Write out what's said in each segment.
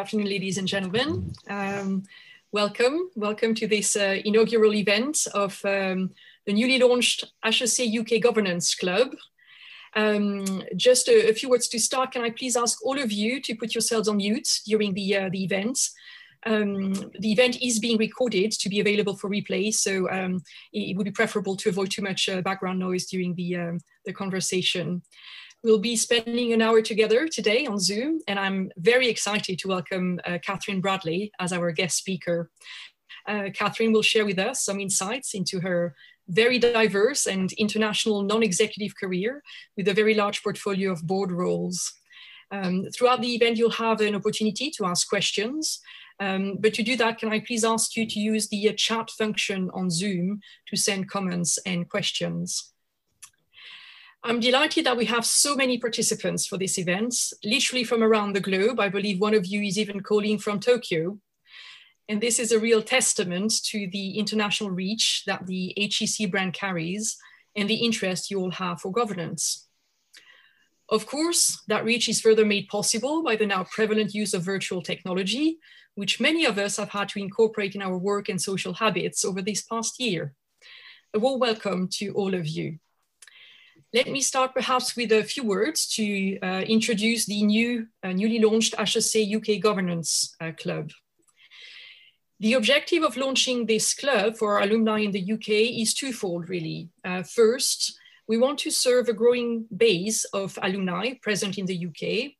afternoon, ladies and gentlemen. Um, welcome, welcome to this uh, inaugural event of um, the newly launched HEC UK Governance Club. Um, just a, a, few words to start. Can I please ask all of you to put yourselves on mute during the, uh, the event? Um, the event is being recorded to be available for replay, so um, it, would be preferable to avoid too much uh, background noise during the, um, the conversation. We'll be spending an hour together today on Zoom, and I'm very excited to welcome uh, Catherine Bradley as our guest speaker. Uh, Catherine will share with us some insights into her very diverse and international non-executive career with a very large portfolio of board roles. Um, throughout the event, you'll have an opportunity to ask questions. Um, but to do that, can I please ask you to use the uh, chat function on Zoom to send comments and questions. I'm delighted that we have so many participants for this event, literally from around the globe. I believe one of you is even calling from Tokyo. And this is a real testament to the international reach that the HEC brand carries and the interest you all have for governance. Of course, that reach is further made possible by the now prevalent use of virtual technology, which many of us have had to incorporate in our work and social habits over this past year. A warm welcome to all of you. Let me start perhaps with a few words to uh, introduce the new, uh, newly launched HEC UK Governance uh, Club. The objective of launching this club for alumni in the UK is twofold, really. Uh, first, we want to serve a growing base of alumni present in the UK,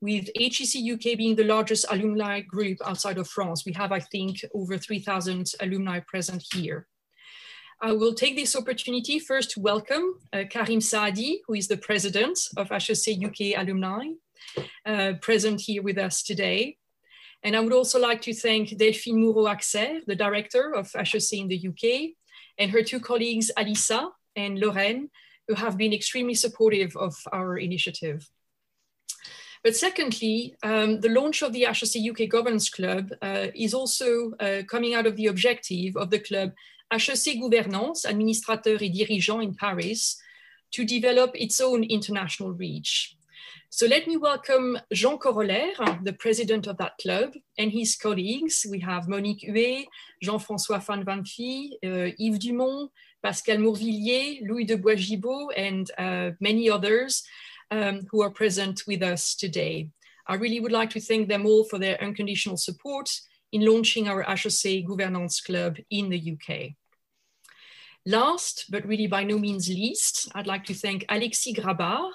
with HEC UK being the largest alumni group outside of France. We have, I think, over 3,000 alumni present here. I will take this opportunity first to welcome uh, Karim Saadi, who is the president of HEC UK Alumni, uh, present here with us today. And I would also like to thank Delphine Moreau-Axer, the director of HEC in the UK, and her two colleagues, Alissa and Lorraine, who have been extremely supportive of our initiative. But secondly, um, the launch of the HEC UK Governance Club uh, is also uh, coming out of the objective of the club HEC Gouvernance, administrateur et dirigeant in Paris, to develop its own international reach. So let me welcome Jean Corollaire, the president of that club, and his colleagues. We have Monique Huet, Jean-François Van Vanphy, uh, Yves Dumont, Pascal Mourvillier, Louis de Boisgibaud, and uh, many others um, who are present with us today. I really would like to thank them all for their unconditional support in launching our HEC Governance Club in the UK. Last, but really by no means least, I'd like to thank Alexis Grabar,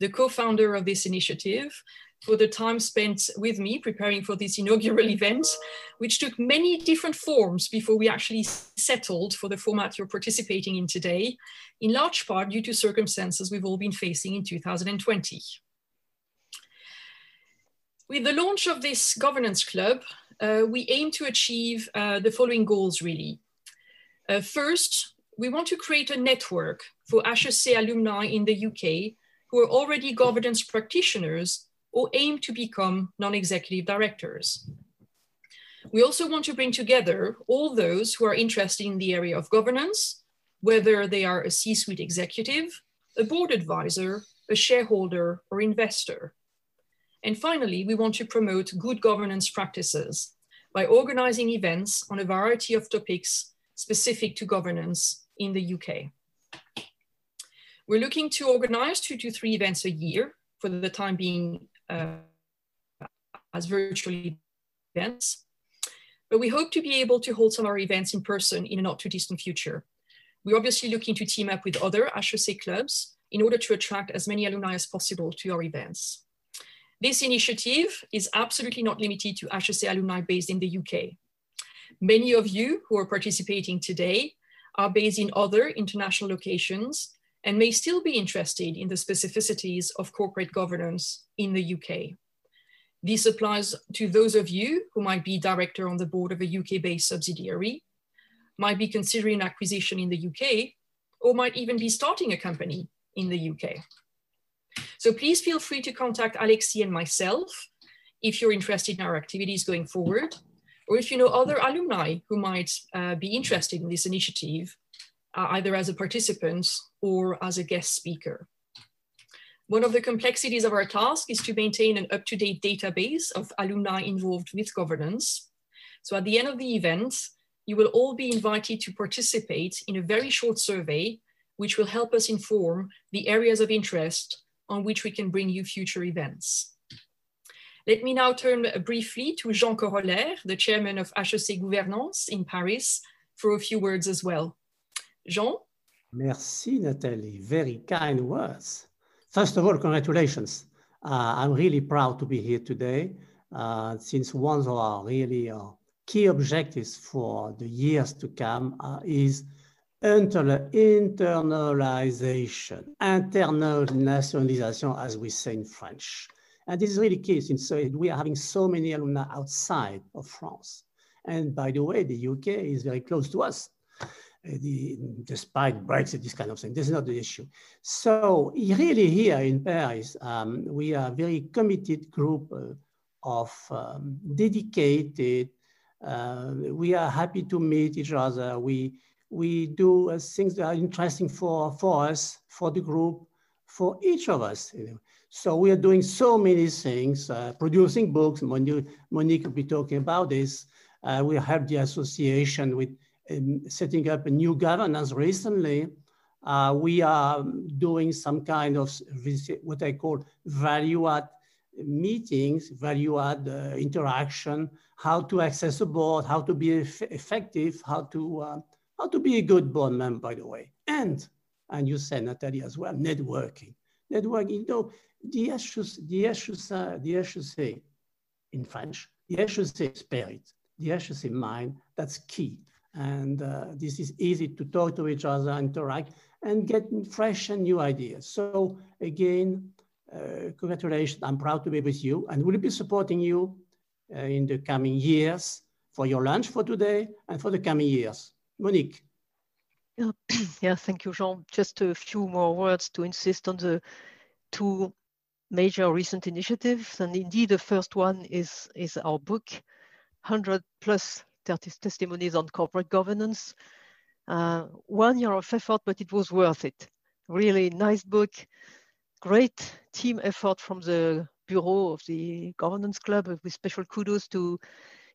the co-founder of this initiative, for the time spent with me preparing for this inaugural event, which took many different forms before we actually settled for the format you're participating in today, in large part due to circumstances we've all been facing in 2020. With the launch of this governance club, we aim to achieve uh, the following goals really. Uh, first, we want to create a network for HEC alumni in the UK who are already governance practitioners or aim to become non-executive directors. We also want to bring together all those who are interested in the area of governance, whether they are a C-suite executive, a board advisor, a shareholder, or investor. And finally, we want to promote good governance practices by organizing events on a variety of topics specific to governance in the UK. We're looking to organize two to three events a year for the time being uh, as virtual events. But we hope to be able to hold some of our events in person in a not too distant future. We're obviously looking to team up with other HEC clubs in order to attract as many alumni as possible to our events. This initiative is absolutely not limited to HEC alumni based in the UK. Many of you who are participating today are based in other international locations and may still be interested in the specificities of corporate governance in the UK. This applies to those of you who might be director on the board of a UK-based subsidiary, might be considering an acquisition in the UK, or might even be starting a company in the UK. So please feel free to contact Alexi and myself if you're interested in our activities going forward, or if you know other alumni who might uh, be interested in this initiative, uh, either as a participant or as a guest speaker. One of the complexities of our task is to maintain an up-to-date database of alumni involved with governance. So at the end of the event, you will all be invited to participate in a very short survey, which will help us inform the areas of interest on which we can bring you future events. Let me now turn briefly to Jean Corollaire, the chairman of HEC Gouvernance in Paris, for a few words as well. Jean? Merci, Nathalie. Very kind words. First of all, congratulations. Uh, I'm really proud to be here today, uh, since one of our really uh, key objectives for the years to come uh, is internal internalization, internationalisation, as we say in French. And this is really key since uh, we are having so many alumni outside of France. And by the way, the UK is very close to us. Uh, the, despite Brexit, this kind of thing, this is not the issue. So really here in Paris, um, we are a very committed group uh, of um, dedicated, uh, we are happy to meet each other. We, we do uh, things that are interesting for, for us, for the group, for each of us. So we are doing so many things, uh, producing books. Monique, Monique will be talking about this. Uh, we have the association with um, setting up a new governance recently. Uh, we are doing some kind of what I call value add meetings, value add uh, interaction, how to access a board, how to be eff effective, how to uh, how to be a good board member, by the way, and and you said Natalie as well, networking. Networking, you know, the HEC, the HEC, the HEC in French, the HEC spirit, the HEC mind, that's key. And uh, this is easy to talk to each other, interact, and get fresh and new ideas. So again, uh, congratulations, I'm proud to be with you and we'll be supporting you uh, in the coming years for your lunch for today and for the coming years. Monique. Yeah, thank you, Jean. Just a few more words to insist on the two major recent initiatives. And indeed, the first one is, is our book, 100 plus testimonies on corporate governance. Uh, one year of effort, but it was worth it. Really nice book, great team effort from the bureau of the governance club with special kudos to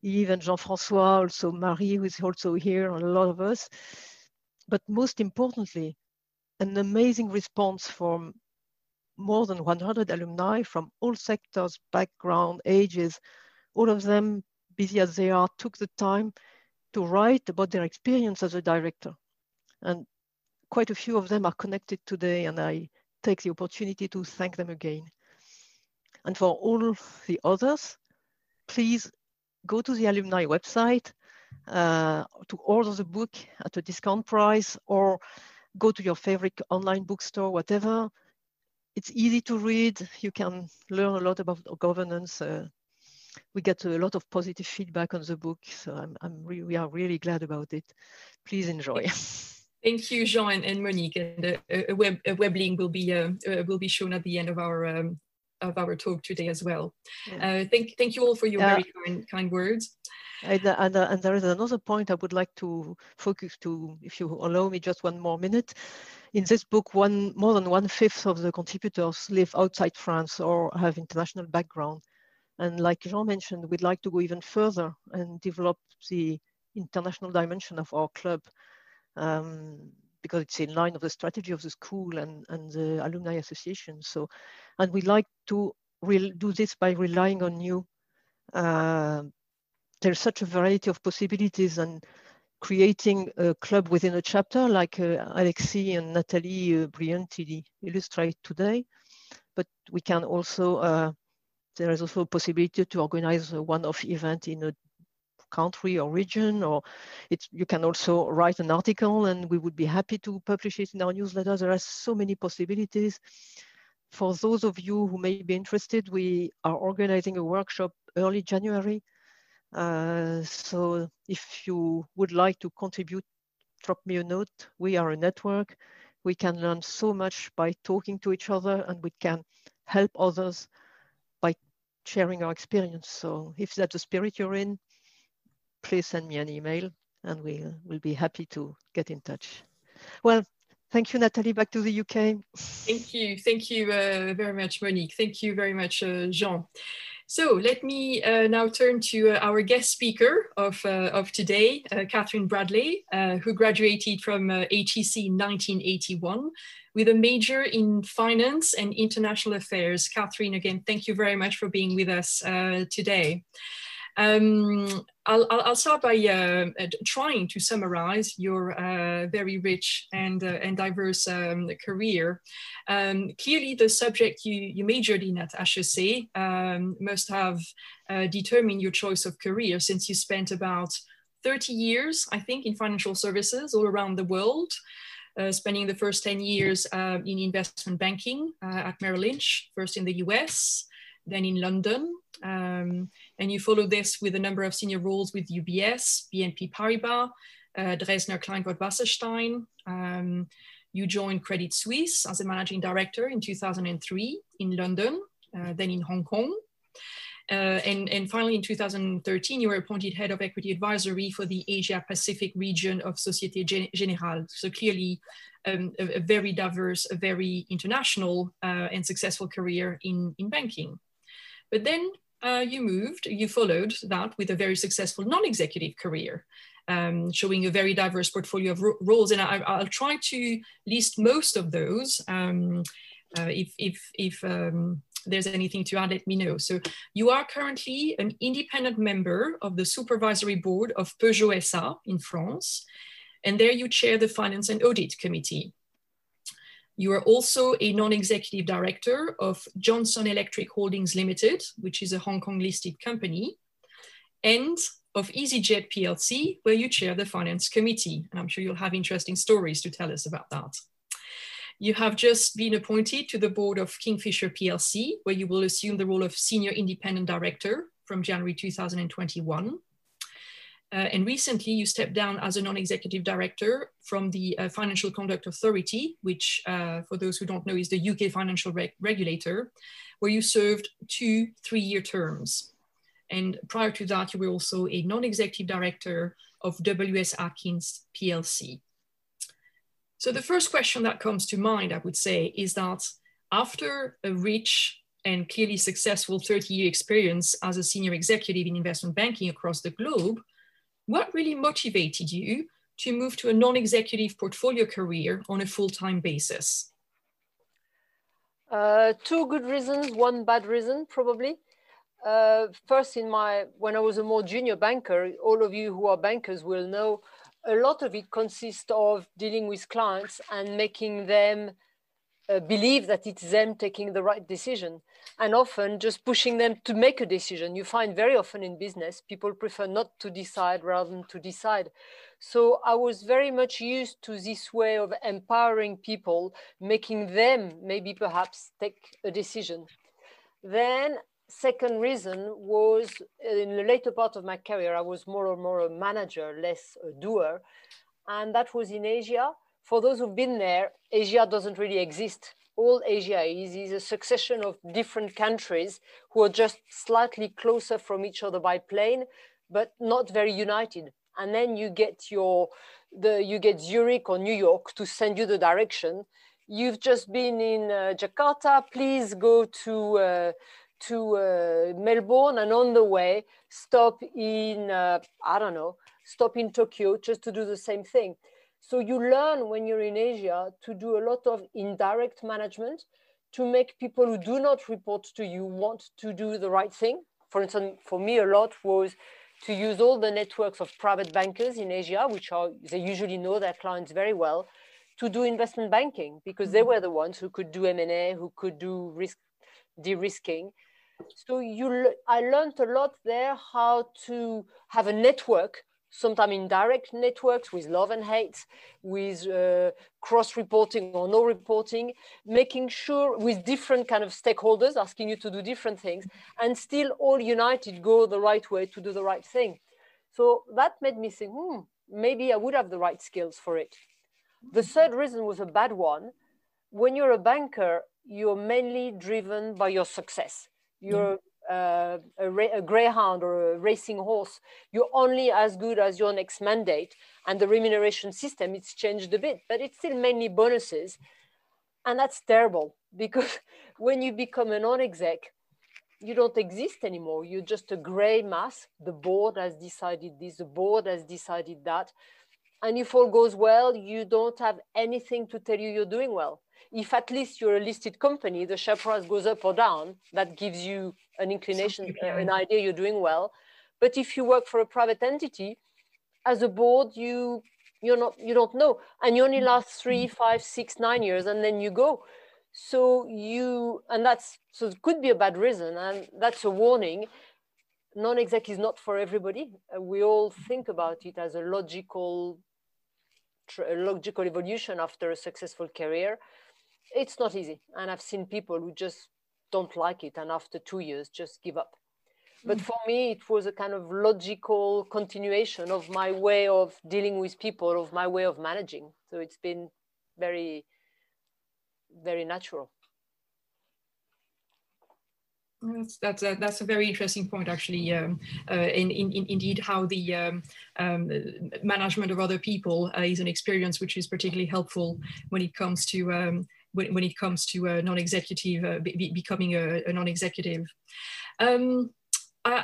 Yves and Jean-François, also Marie, who is also here, and a lot of us. But most importantly, an amazing response from more than 100 alumni from all sectors, background, ages, all of them, busy as they are, took the time to write about their experience as a director. And quite a few of them are connected today, and I take the opportunity to thank them again. And for all the others, please go to the alumni website uh, to order the book at a discount price or go to your favorite online bookstore, whatever, it's easy to read. You can learn a lot about governance. Uh, we get a lot of positive feedback on the book, so I'm, I'm re we are really glad about it. Please enjoy. Thank you, Jean and, Monique. And a, a, web, a web link will be uh, uh, will be shown at the end of our um, of our talk today as well. Yeah. Uh, thank thank you all for your very kind kind words. And, and, uh, and, there is another point I would like to focus to, if you allow me just one more minute. In this book, one more than one fifth of the contributors live outside France or have international background. And like Jean mentioned, we'd like to go even further and develop the international dimension of our club um, because it's in line of the strategy of the school and, and the alumni association. So, and we like to do this by relying on you uh, there's such a variety of possibilities and creating a club within a chapter like uh, and Natalie uh, brilliantly illustrate today. But we can also, uh, there is also a possibility to organize a one-off event in a country or region, or you can also write an article and we would be happy to publish it in our newsletter. There are so many possibilities. For those of you who may be interested, we are organizing a workshop early January uh, so if you would like to contribute, drop me a note. We are a network. We can learn so much by talking to each other and we can help others by sharing our experience. So if that's the spirit you're in, please send me an email and we'll, we'll be happy to get in touch. Well, Thank you, Natalie, Back to the UK. Thank you. Thank you uh, very much, Monique. Thank you very much, uh, Jean. So let me uh, now turn to uh, our guest speaker of, uh, of today, uh, Catherine Bradley, who graduated from HEC in 1981 with a major in finance and international affairs. Catherine, again, thank you very much for being with us today. Um, I'll, I'll, start by uh, trying to summarize your uh, very rich and, uh, and diverse um, career. Um, clearly, the subject you, you majored in at HEC um, must have uh, determined your choice of career since you spent about 30 years, I think, in financial services all around the world. Uh, spending the first 10 years uh, in investment banking at Merrill Lynch, first in the US, then in London. Um, and you follow this with a number of senior roles with UBS, BNP Paribas, uh, Dresdner Kleinwort Wasserstein. Um, you joined Credit Suisse as a managing director in 2003 in London, uh, then in Hong Kong. Uh, and, and finally, in 2013, you were appointed head of equity advisory for the Asia Pacific region of Societe Generale. So clearly, um, a, a, very diverse, a very international uh, and successful career in, in banking. But then uh, you moved, you followed that with a very successful non-executive career, um, showing a very diverse portfolio of ro roles. And I, will try to list most of those. Um, uh, if if, if um, there's anything to add, let me know. So you are currently an independent member of the supervisory board of Peugeot SA in France. And there you chair the finance and audit committee. You are also a non-executive director of Johnson Electric Holdings Limited, which is a Hong Kong listed company, and of EasyJet PLC, where you chair the finance committee. And I'm sure you'll have interesting stories to tell us about that. You have just been appointed to the board of Kingfisher PLC, where you will assume the role of senior independent director from January 2021. Uh, and recently, you stepped down as a non-executive director from the uh, Financial Conduct Authority, which, uh, for those who don't know, is the UK financial reg regulator, where you served two three-year terms. And prior to that, you were also a non-executive director of WS Atkins PLC. So the first question that comes to mind, I would say, is that after a rich and clearly successful 30-year experience as a senior executive in investment banking across the globe, what really motivated you to move to a non-executive portfolio career on a full-time basis? Uh, two good reasons, one bad reason, probably. Uh, first, in my when I was a more junior banker, all of you who are bankers will know a lot of it consists of dealing with clients and making them uh, believe that it's them taking the right decision and often just pushing them to make a decision. You find very often in business, people prefer not to decide rather than to decide. So I was very much used to this way of empowering people, making them maybe perhaps take a decision. Then second reason was in the later part of my career, I was more and more a manager, less a doer. And that was in Asia. For those who've been there, Asia doesn't really exist all Asia is, is a succession of different countries who are just slightly closer from each other by plane, but not very united. And then you get your, the, you get Zurich or New York to send you the direction. You've just been in uh, Jakarta, please go to, uh, to uh, Melbourne and on the way, stop in, uh, I don't know, stop in Tokyo just to do the same thing. So you learn when you're in Asia to do a lot of indirect management to make people who do not report to you want to do the right thing. For instance, for me, a lot was to use all the networks of private bankers in Asia, which are, they usually know their clients very well, to do investment banking because they mm-hmm. were the ones who could do M&A, who could do risk de-risking. So you, I learned a lot there how to have a network sometimes in direct networks with love and hate, with uh, cross-reporting or no reporting, making sure with different kind of stakeholders asking you to do different things, and still all united go the right way to do the right thing. So that made me think, hmm, maybe I would have the right skills for it. The third reason was a bad one. When you're a banker, you're mainly driven by your success. You're uh, a, a, greyhound or a racing horse, you're only as good as your next mandate. And the remuneration system, it's changed a bit, but it's still mainly bonuses. And that's terrible because when you become a non-exec, you don't exist anymore. You're just a gray mass. The board has decided this, the board has decided that. And if all goes well, you don't have anything to tell you you're doing well. If at least you're a listed company, the share price goes up or down, that gives you an inclination, an idea you're doing well. But if you work for a private entity, as a board, you you're not you don't know, and you only last three, five, six, nine years, and then you go. So you and that's so it could be a bad reason, and that's a warning. Non-exec is not for everybody. Uh, we all think about it as a logical, a logical evolution after a successful career. It's not easy, and I've seen people who just don't like it and after two years just give up. But for me it was a kind of logical continuation of my way of dealing with people of my way of managing. So it's been very very natural. That's that's a, that's a very interesting point, actually. Um, uh, in, in, in, indeed, how the um, um, management of other people uh, is an experience which is particularly helpful when it comes to um, when, when it comes to a non-executive, uh, be, becoming a, a non-executive. Um, uh,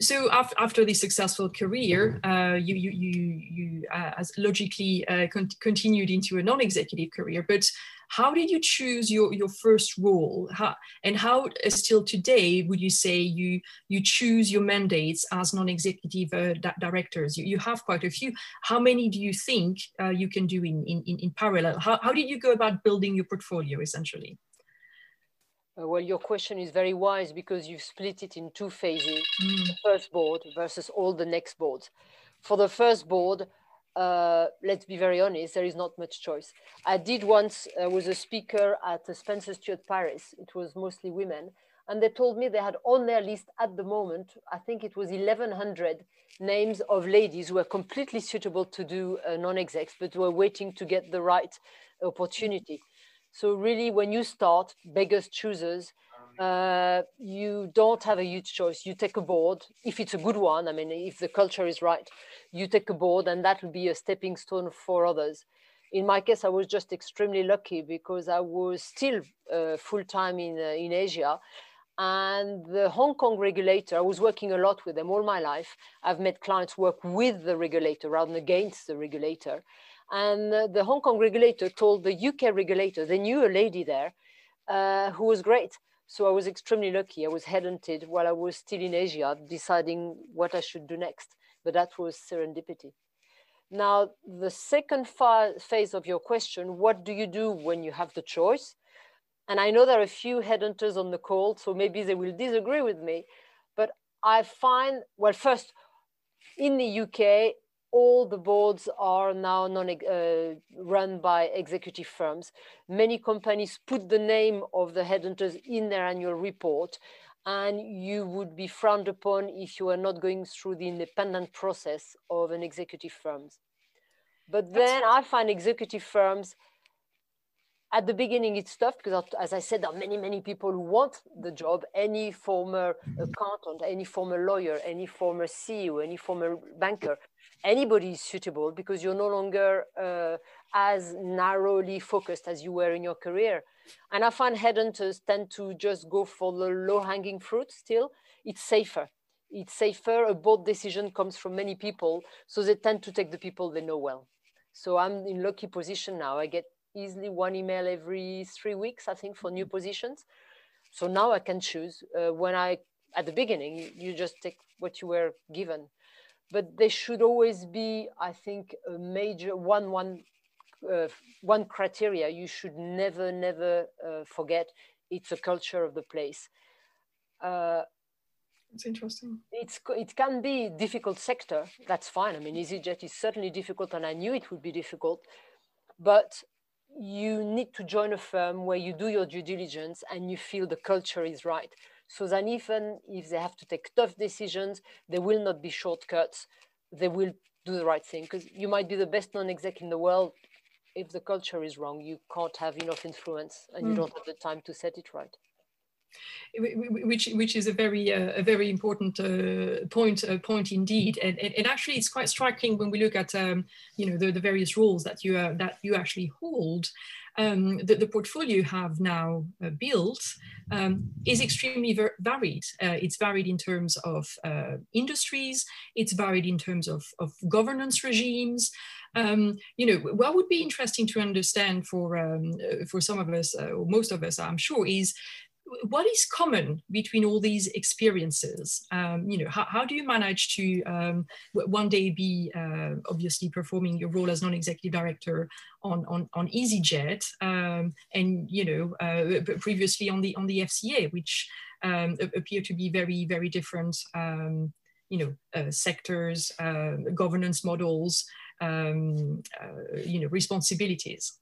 so after, after this successful career, uh, you, you, you, you uh, as logically uh, con continued into a non-executive career, but how did you choose your, your first role? How, and how uh, still today would you say you, you choose your mandates as non-executive uh, di directors? You, you have quite a few. How many do you think uh, you can do in, in, in parallel? How, how did you go about building your portfolio essentially? Uh, well, your question is very wise because you've split it in two phases, mm. the first board versus all the next boards. For the first board, uh, let's be very honest, there is not much choice. I did once, uh, was a speaker at Spencer Stuart Paris. It was mostly women. And they told me they had on their list at the moment, I think it was 1100 names of ladies who were completely suitable to do uh, non-execs, but were waiting to get the right opportunity. So really when you start, beggars choosers, uh, you don't have a huge choice. You take a board, if it's a good one, I mean, if the culture is right, you take a board and that will be a stepping stone for others. In my case, I was just extremely lucky because I was still uh, full-time in, uh, in Asia and the Hong Kong regulator, I was working a lot with them all my life. I've met clients work with the regulator rather than against the regulator. And uh, the Hong Kong regulator told the UK regulator, they knew a lady there uh, who was great. So I was extremely lucky. I was headhunted while I was still in Asia, deciding what I should do next. But that was serendipity. Now, the second phase of your question, what do you do when you have the choice? And I know there are a few headhunters on the call, so maybe they will disagree with me. But I find, well, first, in the UK, all the boards are now non, uh, run by executive firms. Many companies put the name of the headhunters in their annual report, and you would be frowned upon if you are not going through the independent process of an executive firms. But then I find executive firms at the beginning it's tough because as i said there are many many people who want the job. Any former accountant any former lawyer any former ceo any former banker anybody is suitable because you're no longer uh, as narrowly focused as you were in your career. And i find headhunters tend to just go for the low hanging fruit still. It's safer. It's safer. A board decision comes from many people so they tend to take the people they know well. So i'm in lucky position now. I get easily one email every three weeks, I think, for new mm-hmm. positions. So now I can choose. Uh, when I, at the beginning, you, you just take what you were given. But there should always be, I think, a major one, one, uh, one criteria you should never, never uh, forget. It's a culture of the place. Uh, it's interesting. It's it can be difficult sector. That's fine. I mean, EasyJet is certainly difficult, and I knew it would be difficult. But you need to join a firm where you do your due diligence and you feel the culture is right. So then even if they have to take tough decisions, there will not be shortcuts. They will do the right thing because you might be the best non-exec in the world. If the culture is wrong, you can't have enough influence and mm. you don't have the time to set it right. Which which is a very uh, a very important uh, point uh, point indeed and, and, and, actually it's quite striking when we look at um, you know the, the various roles that you uh, that you actually hold um, the, the, portfolio you have now uh, built um, is extremely varied. Uh, it's varied in terms of industries, it's varied in terms of, of governance regimes. Um, you know, what would be interesting to understand for, um, for some of us, uh, or most of us, I'm sure, is what is common between all these experiences? Um, you know, how, how, do you manage to um, one day be uh, obviously performing your role as non-executive director on, on, on EasyJet um, and, you know, uh, previously on the, on the FCA, which um, appear to be very, very different, um, you know, uh, sectors, uh, governance models, um, uh, you know, responsibilities.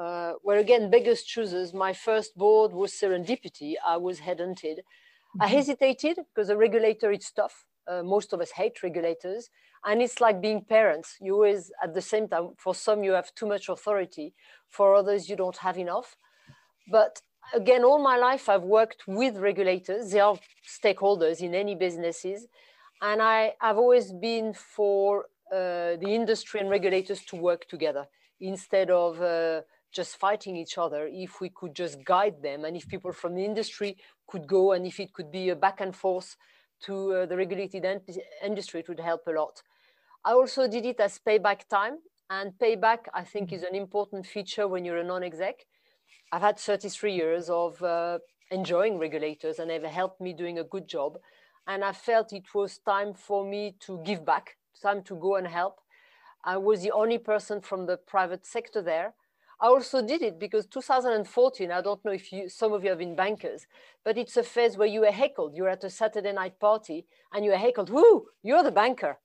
Uh, where again, beggars choosers, my first board was serendipity. I was headhunted. Mm-hmm. I hesitated because a regulator is tough. Uh, most of us hate regulators. And it's like being parents. You always, at the same time, for some, you have too much authority. For others, you don't have enough. But again, all my life, I've worked with regulators. They are stakeholders in any businesses. And I, have always been for uh, the industry and regulators to work together instead of uh, just fighting each other if we could just guide them and if people from the industry could go and if it could be a back and forth to uh, the regulated industry it would help a lot. I also did it as payback time and payback i think is an important feature when you're a non-exec. I've had 33 years of uh, enjoying regulators and they've helped me doing a good job and i felt it was time for me to give back time to go and help. I was the only person from the private sector there I also did it because 2014, I don't know if you, some of you have been bankers, but it's a phase where you are heckled. You're at a Saturday night party and you are heckled, whoo, you're the banker.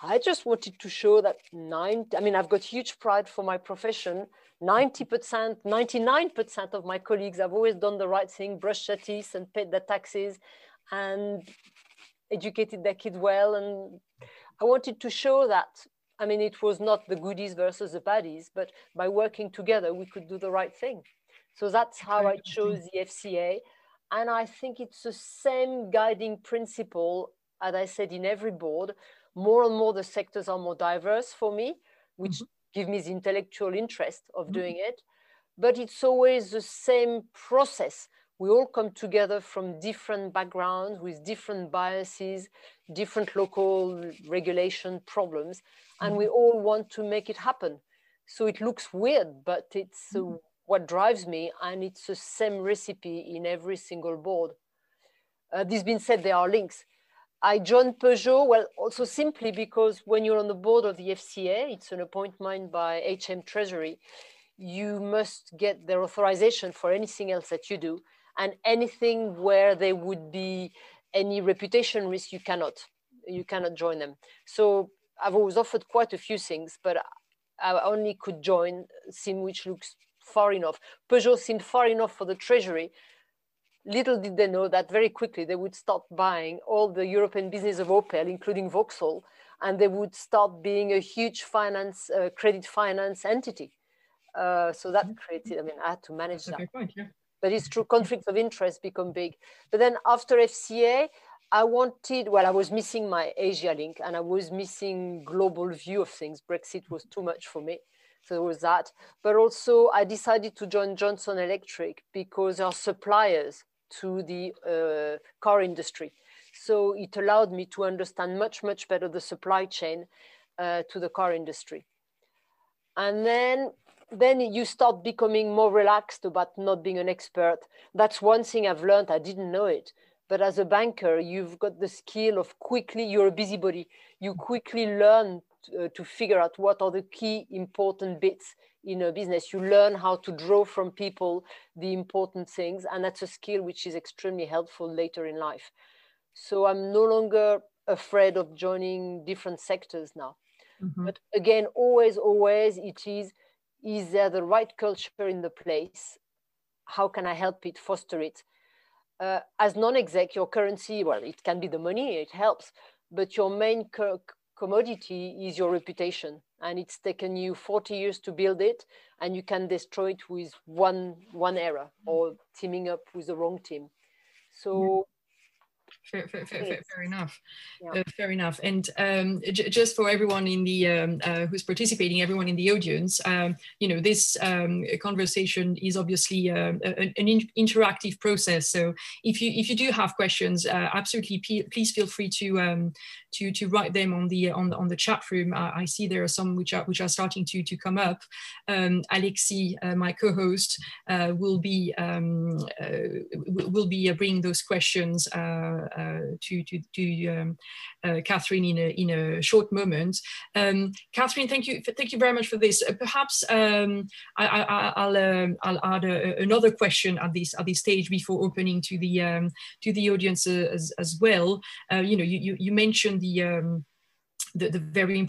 I just wanted to show that nine, I mean, I've got huge pride for my profession. 90%, 99% of my colleagues have always done the right thing, brushed their teeth and paid their taxes and educated their kids well. And I wanted to show that I mean, it was not the goodies versus the baddies, but by working together, we could do the right thing. So that's how I chose the FCA. And I think it's the same guiding principle, as I said, in every board. More and more, the sectors are more diverse for me, which mm-hmm. give me the intellectual interest of mm-hmm. doing it. But it's always the same process we all come together from different backgrounds with different biases, different local regulation problems, and we mm-hmm. all want to make it happen. So it looks weird, but it's uh, mm-hmm. what drives me, and it's the same recipe in every single board. Uh, this being said, there are links. I joined Peugeot, well, also simply because when you're on the board of the FCA, it's an appointment by HM Treasury, you must get their authorization for anything else that you do and anything where there would be any reputation risk, you cannot, you cannot join them. So I've always offered quite a few things, but I only could join SIM which looks far enough. Peugeot seemed far enough for the treasury. Little did they know that very quickly they would start buying all the European business of Opel, including Vauxhall, and they would start being a huge finance, uh, credit finance entity. Uh, so that created, I mean, I had to manage That's that. Yeah but it's true conflicts of interest become big. But then after FCA, I wanted, well, I was missing my Asia link and I was missing global view of things. Brexit was too much for me. So there was that. But also I decided to join Johnson Electric because they are suppliers to the uh, car industry. So it allowed me to understand much, much better the supply chain uh, to the car industry. And then then you start becoming more relaxed about not being an expert. That's one thing I've learned. I didn't know it. But as a banker, you've got the skill of quickly, you're a busybody. You quickly learn to, uh, to figure out what are the key important bits in a business. You learn how to draw from people the important things. And that's a skill which is extremely helpful later in life. So I'm no longer afraid of joining different sectors now. Mm-hmm. But again, always, always, it is is there the right culture in the place? How can I help it, foster it? Uh, as non-exec, your currency, well, it can be the money, it helps, but your main co commodity is your reputation. and it's taken you 40 years to build it and you can destroy it with one one error or teaming up with the wrong team so fair, fair, fair, fair, enough. Yeah. Uh, fair enough. And um, just for everyone in the um, uh, who's participating, everyone in the audience, um, you know, this um, conversation is obviously uh, an, an in interactive process. So if you if you do have questions, uh, absolutely please feel free to um, to to write them on the on the, on the chat room. I see there are some which are which are starting to to come up. Um, Alexis, uh, my co-host, uh, will be will be bringing those questions. Uh, to to, to um, uh, Catherine in a in a short moment. Um, Catherine, thank you thank you very much for this. Uh, perhaps um, I, will um, I'll add a, another question at this at this stage before opening to the um, to the audience as, as well. you know, you, you, you mentioned the the, the very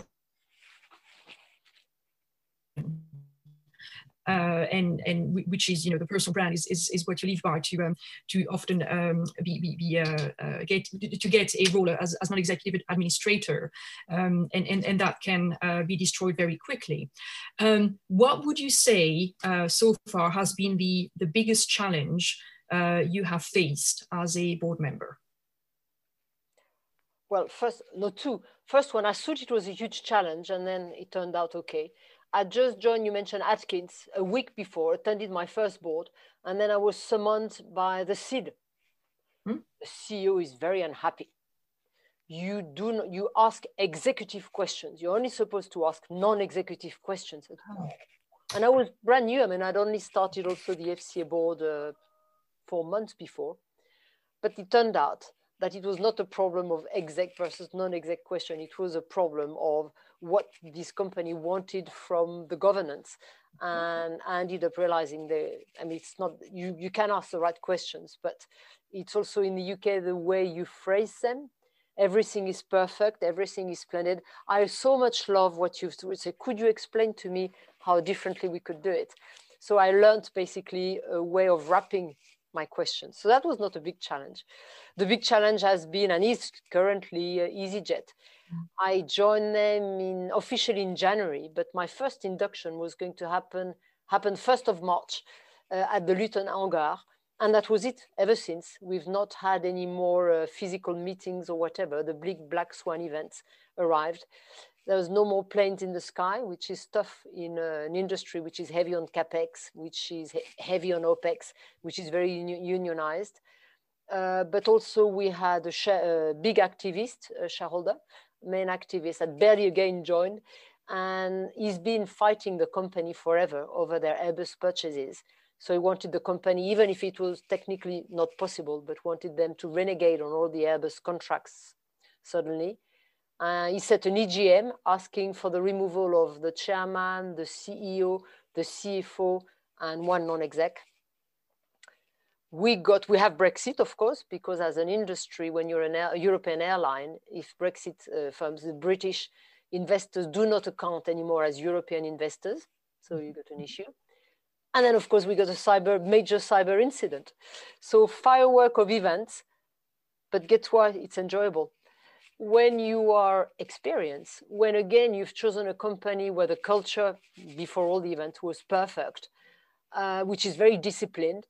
uh, and and which is you know the personal brand is is, is what you live by to um, to often um, be, be, be uh, uh, get to get a role as, as non-executive administrator um, and, and and that can uh, be destroyed very quickly. Um, what would you say uh, so far has been the the biggest challenge uh, you have faced as a board member? Well, first, no, two. First, when I thought it was a huge challenge, and then it turned out okay. I just joined, you mentioned Atkins, a week before, attended my first board, and then I was summoned by the SID. Hmm? The CEO is very unhappy. You do not, you ask executive questions. You're only supposed to ask non-executive questions. Oh. And I was brand new. I mean, I'd only started also the FCA board uh, four months before, but it turned out that it was not a problem of exec versus non-exec question. It was a problem of what this company wanted from the governance. And ended up realizing that, I mean, it's not, you, you can ask the right questions, but it's also in the UK, the way you phrase them. Everything is perfect, everything is splendid. I so much love what you've said. Could you explain to me how differently we could do it? So I learned basically a way of wrapping my questions. So that was not a big challenge. The big challenge has been and is currently uh, EasyJet. I joined them in officially in January, but my first induction was going to happen happen 1st of March uh, at the Luton hangar. And that was it ever since. We've not had any more uh, physical meetings or whatever. The big Black Swan events arrived. There was no more planes in the sky, which is tough in uh, an industry which is heavy on capex, which is he heavy on opex, which is very unionized. Uh, but also we had a, a big activist, a shareholder, main activist that barely again joined. And he's been fighting the company forever over their Airbus purchases. So he wanted the company, even if it was technically not possible, but wanted them to renegade on all the Airbus contracts suddenly. Uh, he set an EGM asking for the removal of the chairman, the CEO, the CFO, and one non-exec. We got we have brexit of course because as an industry when you're an european airline if brexit uh, firms the british investors do not account anymore as european investors so you got an issue. And then of course we got a cyber major cyber incident. So firework of events but get what? It's enjoyable when you are experienced when again you've chosen a company where the culture before all the events was perfect uh, which is very disciplined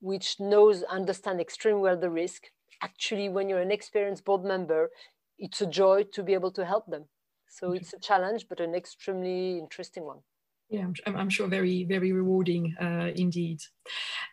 which knows, understand extremely well the risk. Actually, when you're an experienced board member, it's a joy to be able to help them. So it's a challenge, but an extremely interesting one yeah I'm, I'm, sure very very rewarding uh, indeed.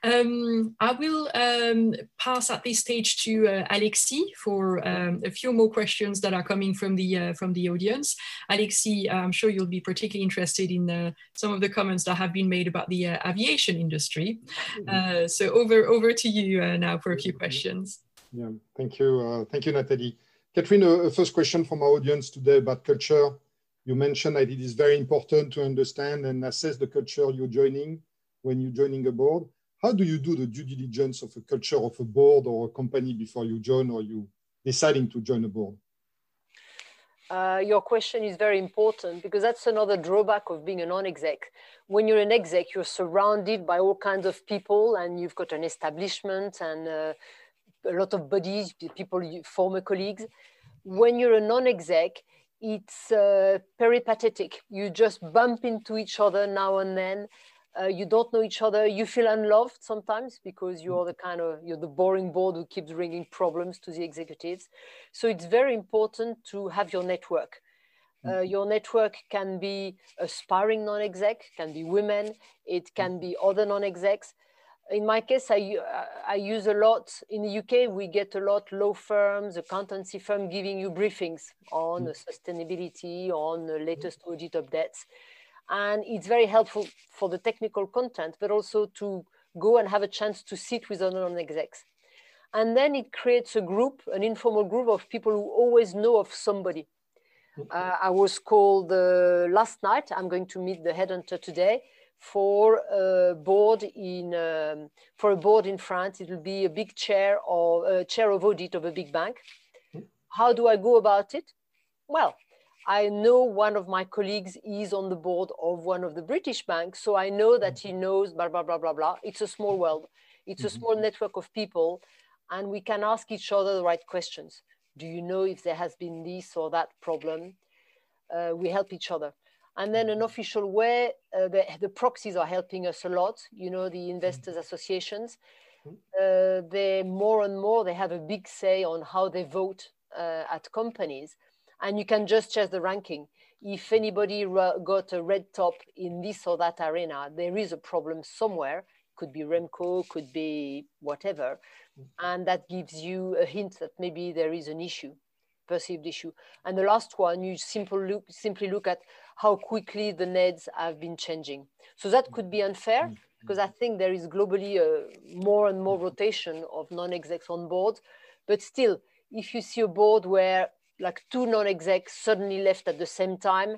Um, i will um, pass at this stage to uh, alexis for um, a few more questions that are coming from the uh, from the audience. Alexi, i'm sure you'll be particularly interested in uh, some of the comments that have been made about the uh, aviation industry. Mm-hmm. uh, so over over to you now for a few questions. Yeah thank you thank you natalie catherine a first question from our audience today about culture you mentioned that it is very important to understand and assess the culture you're joining when you're joining a board. How do you do the due diligence of a culture of a board or a company before you join or you deciding to join a board? Uh, your question is very important because that's another drawback of being a non-exec. When you're an exec, you're surrounded by all kinds of people and you've got an establishment and uh, a lot of bodies, people, former colleagues. When you're a non-exec, it's uh, peripatetic. You just bump into each other now and then. Uh, you don't know each other. You feel unloved sometimes because you're the kind of you're the boring board who keeps bringing problems to the executives. So it's very important to have your network. Uh, mm-hmm. your network can be aspiring non-exec, can be women, it can be other non-execs in my case, I, I use a lot, in the UK, we get a lot law firms, accountancy firm giving you briefings on mm. sustainability, on the latest audit updates. And it's very helpful for the technical content, but also to go and have a chance to sit with other non-execs. And then it creates a group, an informal group of people who always know of somebody. Uh, I was called uh, last night, I'm going to meet the headhunter today for a board in um, for a board in France. It will be a big chair or a chair of audit of a big bank. How do I go about it? Well, I know one of my colleagues is on the board of one of the British banks, so I know that he knows blah blah blah blah blah. It's a small world. It's a mm-hmm. small network of people, and we can ask each other the right questions. Do you know if there has been this or that problem? Uh, we help each other. And then an mm-hmm. official way, uh, the, the, proxies are helping us a lot. You know, the investors mm-hmm. associations, mm-hmm. uh, they more and more, they have a big say on how they vote uh, at companies. And you can just check the ranking. If anybody got a red top in this or that arena, there is a problem somewhere. Could be Remco, could be whatever. And that gives you a hint that maybe there is an issue perceived issue. And the last one, you simply look, simply look at how quickly the NEDs have been changing. So that could be unfair mm-hmm. because I think there is globally a more and more rotation of non-execs on board. But still, if you see a board where like two non-execs suddenly left at the same time,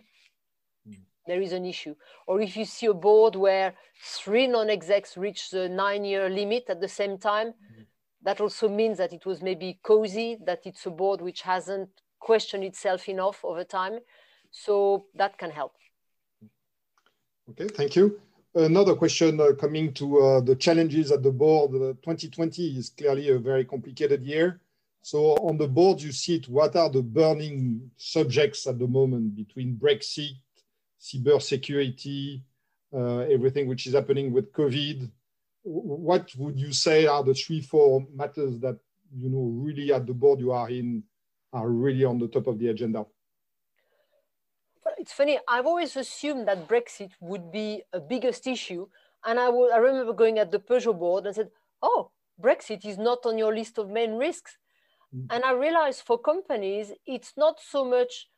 mm. there is an issue. Or if you see a board where three non-execs reach the nine-year limit at the same time, mm. that also means that it was maybe cozy, that it's a board which hasn't questioned itself enough over time. So that can help. Okay, thank you. Another question uh, coming to uh, the challenges at the board. Uh, 2020 is clearly a very complicated year. So on the board, you see it, what are the burning subjects at the moment between Brexit, cyber security, uh, everything which is happening with COVID? What would you say are the three, four matters that, you know, really at the board you are in are really on the top of the agenda? It's funny, I've always assumed that Brexit would be a biggest issue. And I, I remember going at the Peugeot board and said, oh, Brexit is not on your list of main risks. Mm. And I realized for companies, it's not so much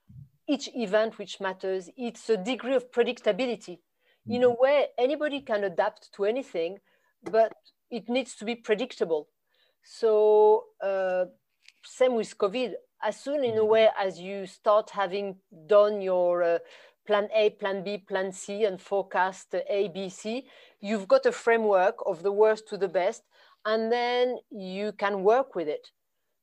each event which matters, it's a degree of predictability. Mm. In a way, anybody can adapt to anything, but it needs to be predictable. So, uh, same with COVID as soon in a mm-hmm. way as you start having done your uh, plan A, plan B, plan C, and forecast A, B, C, you've got a framework of the worst to the best, and then you can work with it.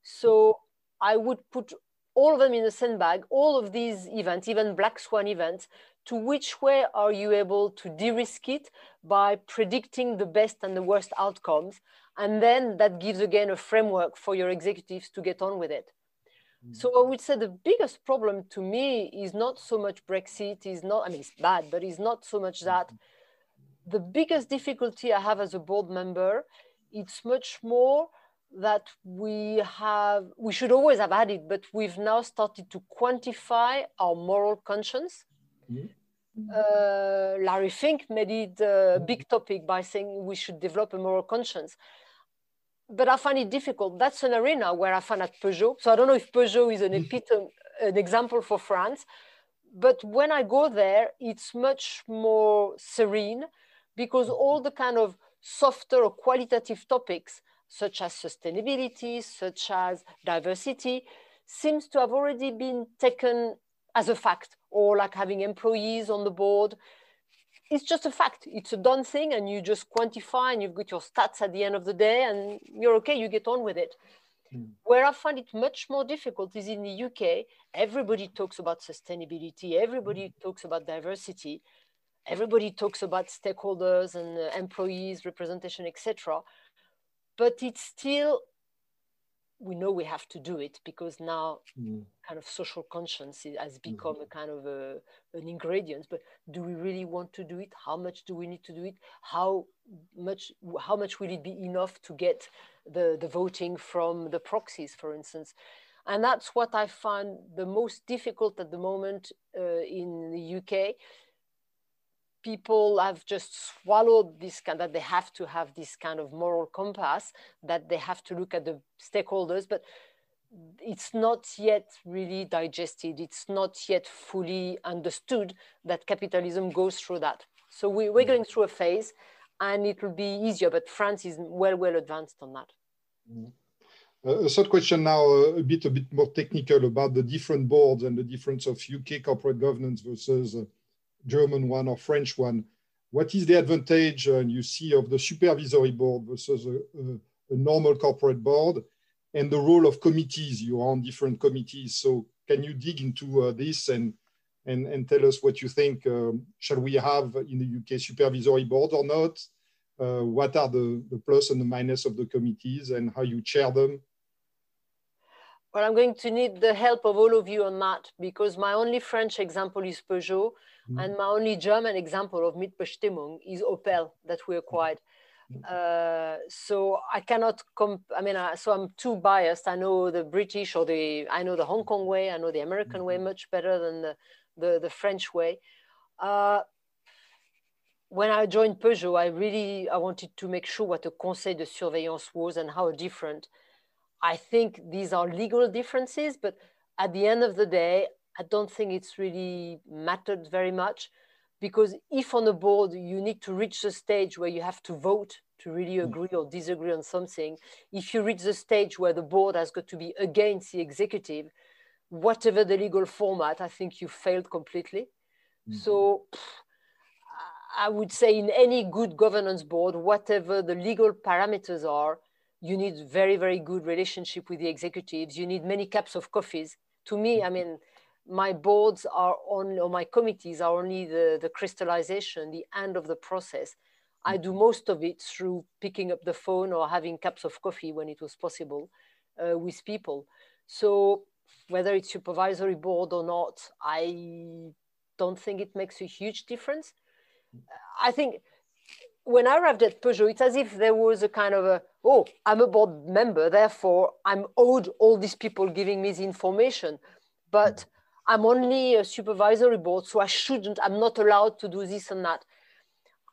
So I would put all of them in a sandbag, all of these events, even black swan events, to which way are you able to de-risk it by predicting the best and the worst outcomes? And then that gives again a framework for your executives to get on with it. So I would say the biggest problem to me is not so much Brexit, is not, I mean, it's bad, but it's not so much that. The biggest difficulty I have as a board member, it's much more that we have, we should always have had it, but we've now started to quantify our moral conscience. Mm-hmm. Uh, Larry Fink made it a big topic by saying we should develop a moral conscience but I find it difficult. That's an arena where I find at Peugeot. So I don't know if Peugeot is an mm-hmm. epitome, an example for France, but when I go there, it's much more serene because mm-hmm. all the kind of softer or qualitative topics, such as sustainability, such as diversity, seems to have already been taken as a fact, or like having employees on the board it's just a fact. It's a done thing, and you just quantify, and you've got your stats at the end of the day, and you're okay. You get on with it. Mm. Where I find it much more difficult is in the UK. Everybody talks about sustainability. Everybody mm. talks about diversity. Everybody talks about stakeholders and uh, employees representation, etc. But it's still we know we have to do it because now mm. kind of social conscience has mm-hmm. become mm. a kind of a, an ingredient but do we really want to do it how much do we need to do it how much how much will it be enough to get the the voting from the proxies for instance and that's what i find the most difficult at the moment uh, in the uk people have just swallowed this kind that they have to have this kind of moral compass that they have to look at the stakeholders but it's not yet really digested. It's not yet fully understood that capitalism goes through that. So we, we're going through a phase and it will be easier but france is well well advanced on that. Mm. uh, a third question now uh, a bit a bit more technical about the different boards and the difference of uk corporate governance versus uh, German one or French one, what is the advantage uh, you see of the supervisory board versus a, a, a, normal corporate board and the role of committees? You are on different committees. So can you dig into uh, this and, and, and tell us what you think? Um, shall we have in the UK supervisory board or not? Uh, what are the, the plus and the minus of the committees and how you chair them? Well, I'm going to need the help of all of you on that because my only French example is Peugeot Mm. And my only German example of Mitbestimmung is Opel that we acquired. Mm. Uh, so I cannot comp. I mean, uh, so I'm too biased. I know the British or the I know the Hong Kong way. I know the American mm-hmm. way much better than the the, the French way. Uh, when I joined Peugeot, I really I wanted to make sure what a conseil de surveillance was and how different. I think these are legal differences, but at the end of the day, I don't think it's really mattered very much because if on the board you need to reach the stage where you have to vote to really mm. agree or disagree on something, if you reach the stage where the board has got to be against the executive, whatever the legal format, I think you failed completely. Mm-hmm. So I would say in any good governance board, whatever the legal parameters are, you need very, very good relationship with the executives. You need many cups of coffees. To me, I mm-hmm. mean, my boards are on or my committees are only the, the crystallization, the end of the process. I mm-hmm. do most of it through picking up the phone or having cups of coffee when it was possible uh, with people. So whether it's supervisory board or not, I don't think it makes a huge difference. Mm-hmm. I think when I arrived at Peugeot, it's as if there was a kind of a, oh, I'm a board member, therefore I'm owed all these people giving me the information. But hmm. I'm only a supervisory board, so I shouldn't, I'm not allowed to do this and that.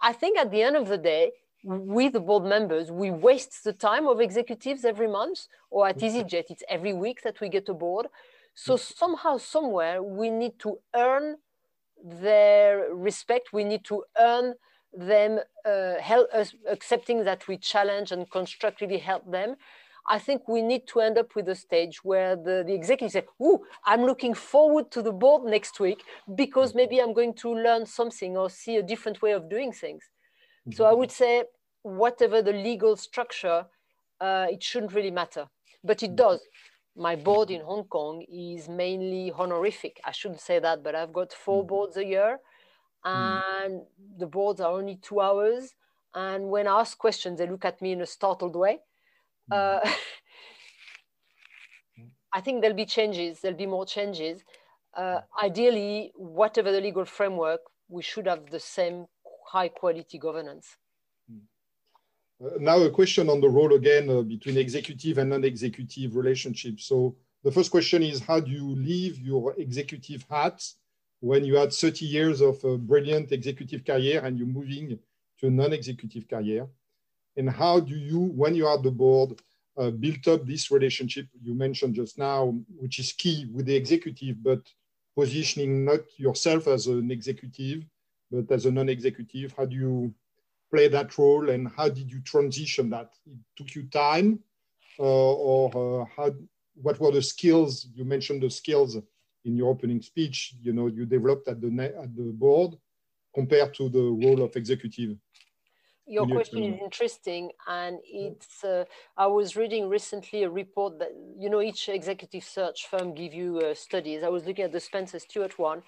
I think at the end of the day, we, the board members, we waste the time of executives every month, or at mm-hmm. EasyJet, it's every week that we get a board. So mm-hmm. somehow, somewhere, we need to earn their respect. We need to earn them uh, help us accepting that we challenge and constructively help them. I think we need to end up with a stage where the, the executive say, oh, I'm looking forward to the board next week because maybe I'm going to learn something or see a different way of doing things. Mm-hmm. So I would say whatever the legal structure, uh, it shouldn't really matter, but it mm-hmm. does. My board in Hong Kong is mainly honorific. I shouldn't say that, but I've got 4 mm-hmm. boards a year and the boards are only two hours. And when I ask questions, they look at me in a startled way uh, I think there'll be changes, there'll be more changes. Uh, ideally, whatever the legal framework, we should have the same high quality governance. Uh, now a question on the role again uh, between executive and non-executive relationships. So the first question is how do you leave your executive hat when you had 30 years of a brilliant executive career and you're moving to a non-executive career? and how do you, when you are the board, uh, build up this relationship you mentioned just now, which is key with the executive, but positioning not yourself as an executive, but as a non-executive. How do you play that role, and how did you transition that? It took you time, uh, or uh, how? What were the skills you mentioned? The skills in your opening speech. You know, you developed at the at the board compared to the role of executive your question is interesting and it's uh, i was reading recently a report that you know each executive search firm give you uh, studies i was looking at the spencer stuart one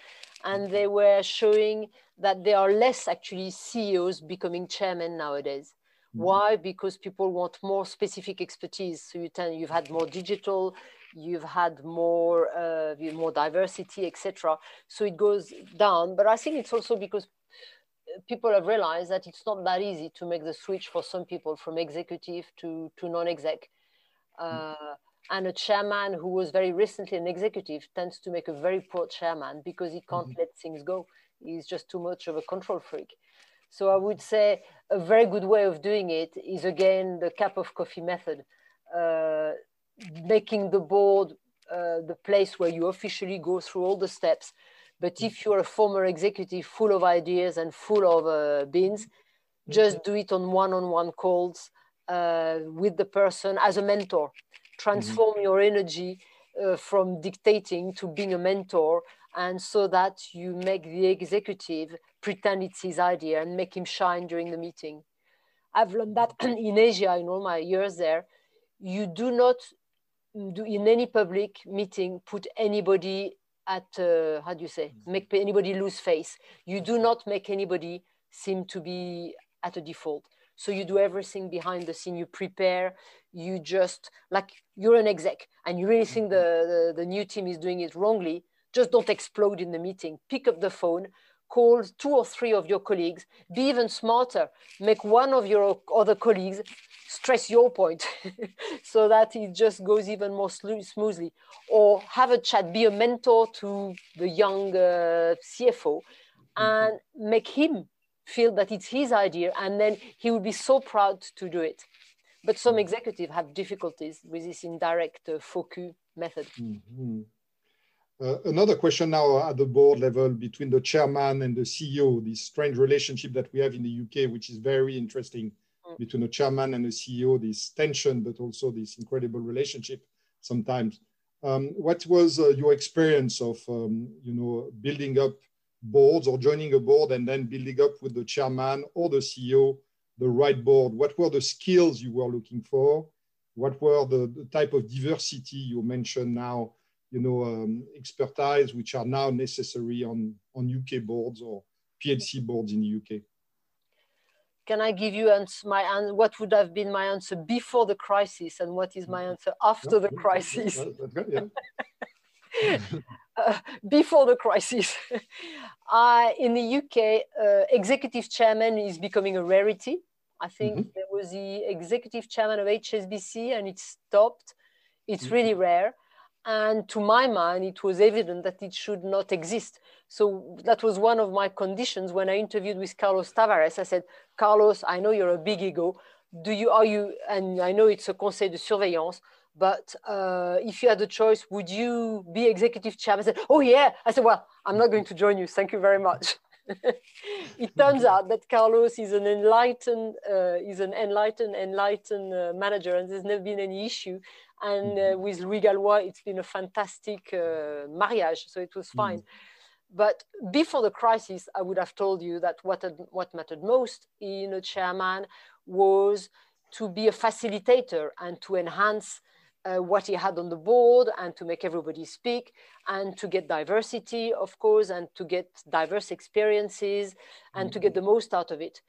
and they were showing that there are less actually ceos becoming chairmen nowadays Why? Because people want more specific expertise. So you tend, you've had more digital, you've had more uh, more diversity, etc. So it goes down. But I think it's also because people have realized that it's not that easy to make the switch for some people from executive to, to non-exec. Uh, and a chairman who was very recently an executive tends to make a very poor chairman because he can't mm-hmm. let things go. He's just too much of a control freak. So I would say a very good way of doing it is again the cup of coffee method, uh, making the board uh, the place where you officially go through all the steps but if you're a former executive full of ideas and full of uh, beans, just do it on one-on-one calls uh, with the person as a mentor. Transform mm-hmm. your energy uh, from dictating to being a mentor, and so that you make the executive pretend it's his idea and make him shine during the meeting. I've learned that in Asia in all my years there. You do not do in any public meeting put anybody at uh, how do you say? Mm-hmm. make anybody lose face. You do not make anybody seem to be at a default. So you do everything behind the scene. You prepare. You just like you're an exec and you really think the, mm-hmm. the, the new team is doing it wrongly. Just don't explode in the meeting. Pick up the phone call two or three of your colleagues. Be even smarter. Make one of your other colleagues stress your point so that it just goes even more smoothly. Or have a chat be a mentor to the young uh, cfo and make him feel that it's his idea and then he will be so proud to do it. But some executives have difficulties with this indirect uh, focus method. Mm-hmm. Uh, another question now at the board level between the chairman and the CEO, this strange relationship that we have in the UK, which is very interesting between a chairman and a CEO, this tension, but also this incredible relationship sometimes. Um, what was uh, your experience of, um, you know, building up boards or joining a board and then building up with the chairman or the CEO the right board? What were the skills you were looking for? What were the, the type of diversity you mentioned now, you know, um, expertise which are now necessary on, on UK boards or PLC boards in the UK? Can I give you my answer? what would have been my answer before the crisis and what is my answer after the crisis? uh, before the crisis, uh, in the UK, uh, executive chairman is becoming a rarity. I think mm-hmm. there was the executive chairman of HSBC and it stopped. It's mm-hmm. really rare. And to my mind, it was evident that it should not exist. So that was one of my conditions when I interviewed with Carlos Tavares. I said, Carlos, I know you're a big ego. Do you, are you, and I know it's a conseil de surveillance, but uh, if you had a choice, would you be executive chairman? I said, oh yeah. I said, well, I'm not going to join you. Thank you very much. it turns out that Carlos is an enlightened, uh, is an enlightened, enlightened uh, manager, and there's never been any issue. And uh, mm-hmm. with Louis Gallois, it's been a fantastic uh, marriage, so it was fine. Mm. But before the crisis, I would have told you that what, what mattered most in a chairman was to be a facilitator and to enhance uh, what he had on the board and to make everybody speak and to get diversity, of course, and to get diverse experiences and mm-hmm. to get the most out of it.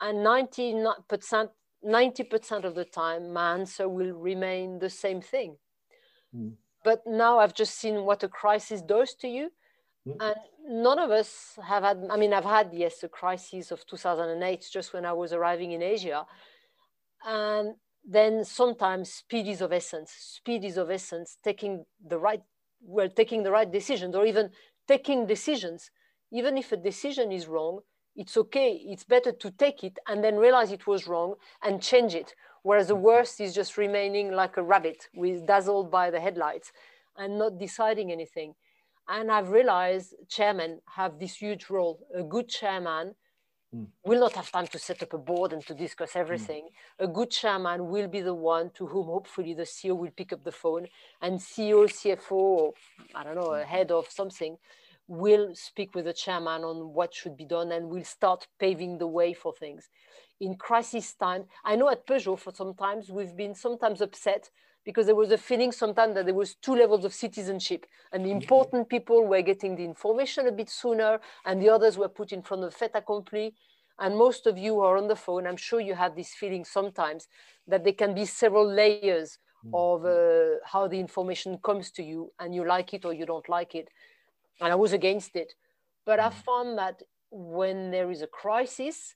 And 90%, 90% of the time, my answer will remain the same thing. Mm. But now I've just seen what a crisis does to you. Mm. And none of us have had, I mean, I've had, yes, a crisis of 2008, just when I was arriving in Asia. And then sometimes speed is of essence. Speed is of essence, taking the right, well, taking the right decisions or even taking decisions. Even if a decision is wrong, it's okay. It's better to take it and then realize it was wrong and change it. Whereas the worst is just remaining like a rabbit with dazzled by the headlights and not deciding anything. And I've realized chairmen have this huge role. A good chairman mm. will not have time to set up a board and to discuss mm. everything. Mm. A good chairman will be the one to whom hopefully the CEO will pick up the phone and CEO, CFO, or I don't know, a mm. head of something will speak with the chairman on what should be done and will start paving the way for things. In crisis time, I know at Peugeot for sometimes we've been sometimes upset because there was a feeling sometimes that there was two levels of citizenship and the important people were getting the information a bit sooner and the others were put in front of fait accompli And most of you are on the phone. I'm sure you have this feeling sometimes that there can be several layers mm. of uh, how the information comes to you and you like it or you don't like it. And I was against it. But I mm. found that when there is a crisis,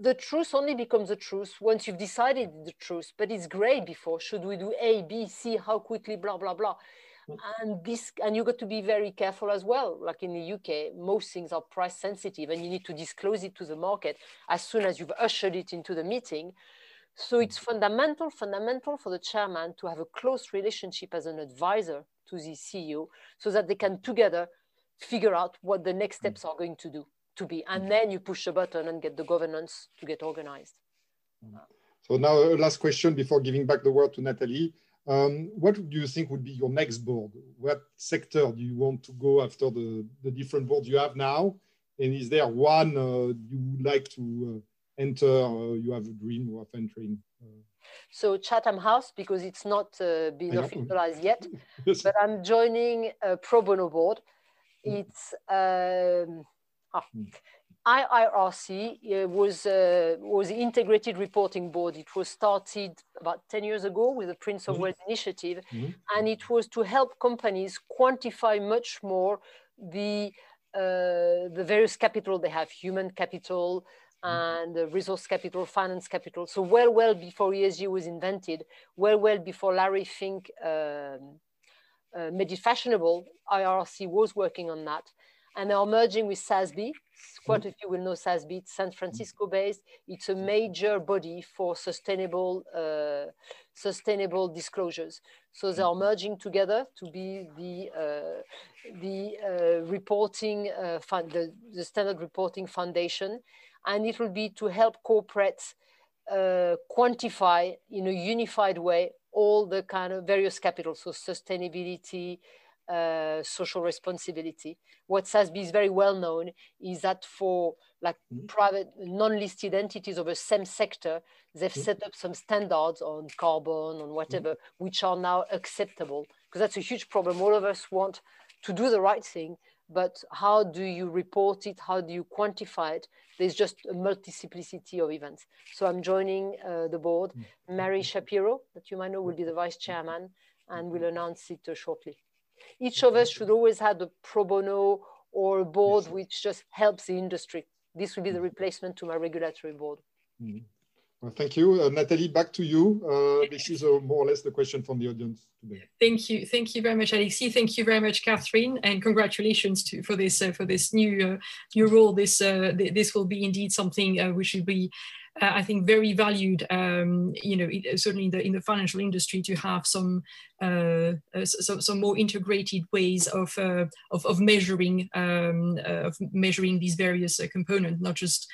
the truth only becomes the truth once you've decided the truth, but it's great before. Should we do A, B, C, how quickly, blah, blah, blah. Mm. And this, and you got to be very careful as well. Like in the UK, most things are price sensitive and you need to disclose it to the market as soon as you've ushered it into the meeting. So it's mm. fundamental, fundamental for the chairman to have a close relationship as an advisor to the CEO so that they can together figure out what the next steps are going to do to be. And then you push a button and get the governance to get organized. So now a last question before giving back the word to natalie. Um, what do you think would be your next board? What sector do you want to go after the, the different boards you have now? And is there one uh, you would like to uh, enter uh, you have a dream of entering uh, so Chatham House, because it's not uh, been officialized yet, yes. but I'm joining a pro bono board. It's um, Ah. IIRC uh, was uh, was the integrated reporting board. It was started about 10 years ago with the Prince of mm -hmm. Wales initiative, mm -hmm. and it was to help companies quantify much more the uh, the various capital they have, human capital. And resource capital, finance capital. So well, well before ESG was invented, well, well before Larry Fink um, uh, made it fashionable, IRC was working on that and they are merging with SASB. Quite a few will know SASB. It's San Francisco based. It's a major body for sustainable uh, sustainable disclosures. So they are merging together to be the uh, the uh, reporting uh, fund, the, the standard reporting foundation, and it will be to help corporates uh, quantify in a unified way all the kind of various capitals, so sustainability, uh, social responsibility. What SASB is very well known is that for like mm-hmm. private non-listed entities of the same sector, they've mm-hmm. set up some standards on carbon, on whatever, mm-hmm. which are now acceptable. Because that's a huge problem. All of us want to do the right thing, but how do you report it? How do you quantify it? There's just a multiplicity of events. So I'm joining uh, the board. Mm-hmm. Mary Schapiro, that you might know, will be the vice chairman, and we'll announce it uh, shortly each of us should always have a pro bono or a board which just helps the industry. This will be the mm-hmm. replacement to my regulatory board. Mm -hmm. Well, thank you. Uh, Nathalie, back to you. Uh, this is uh, more or less the question from the audience today. Thank you. Thank you very much, Alexi. Thank you very much, Catherine, and congratulations to, for this uh, for this new uh, new role. This uh, th this will be indeed something which will be uh, I think very valued, um, you know, certainly in the in the financial industry to have some uh, uh some, some more integrated ways of uh, of, of, measuring um, uh, of measuring these various components, not just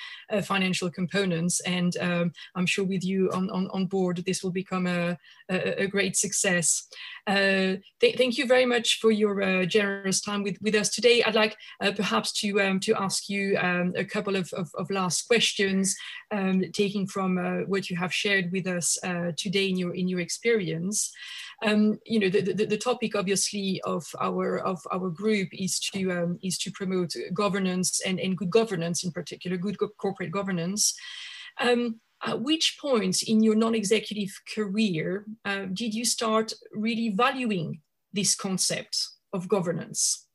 financial components. And um, I'm sure with you on, on, on board, this will become a, a, a great success. Th thank you very much for your generous time with, with us today. I'd like perhaps to um, to ask you um, a couple of, of, of last questions. Um, taking from uh, what you have shared with us uh, today in your in your experience. Um, you know, the, the, the, topic obviously of our of our group is to um, is to promote governance and, and good governance in particular, good corporate governance. Um, at which point in your non-executive career uh, did you start really valuing this concept of governance?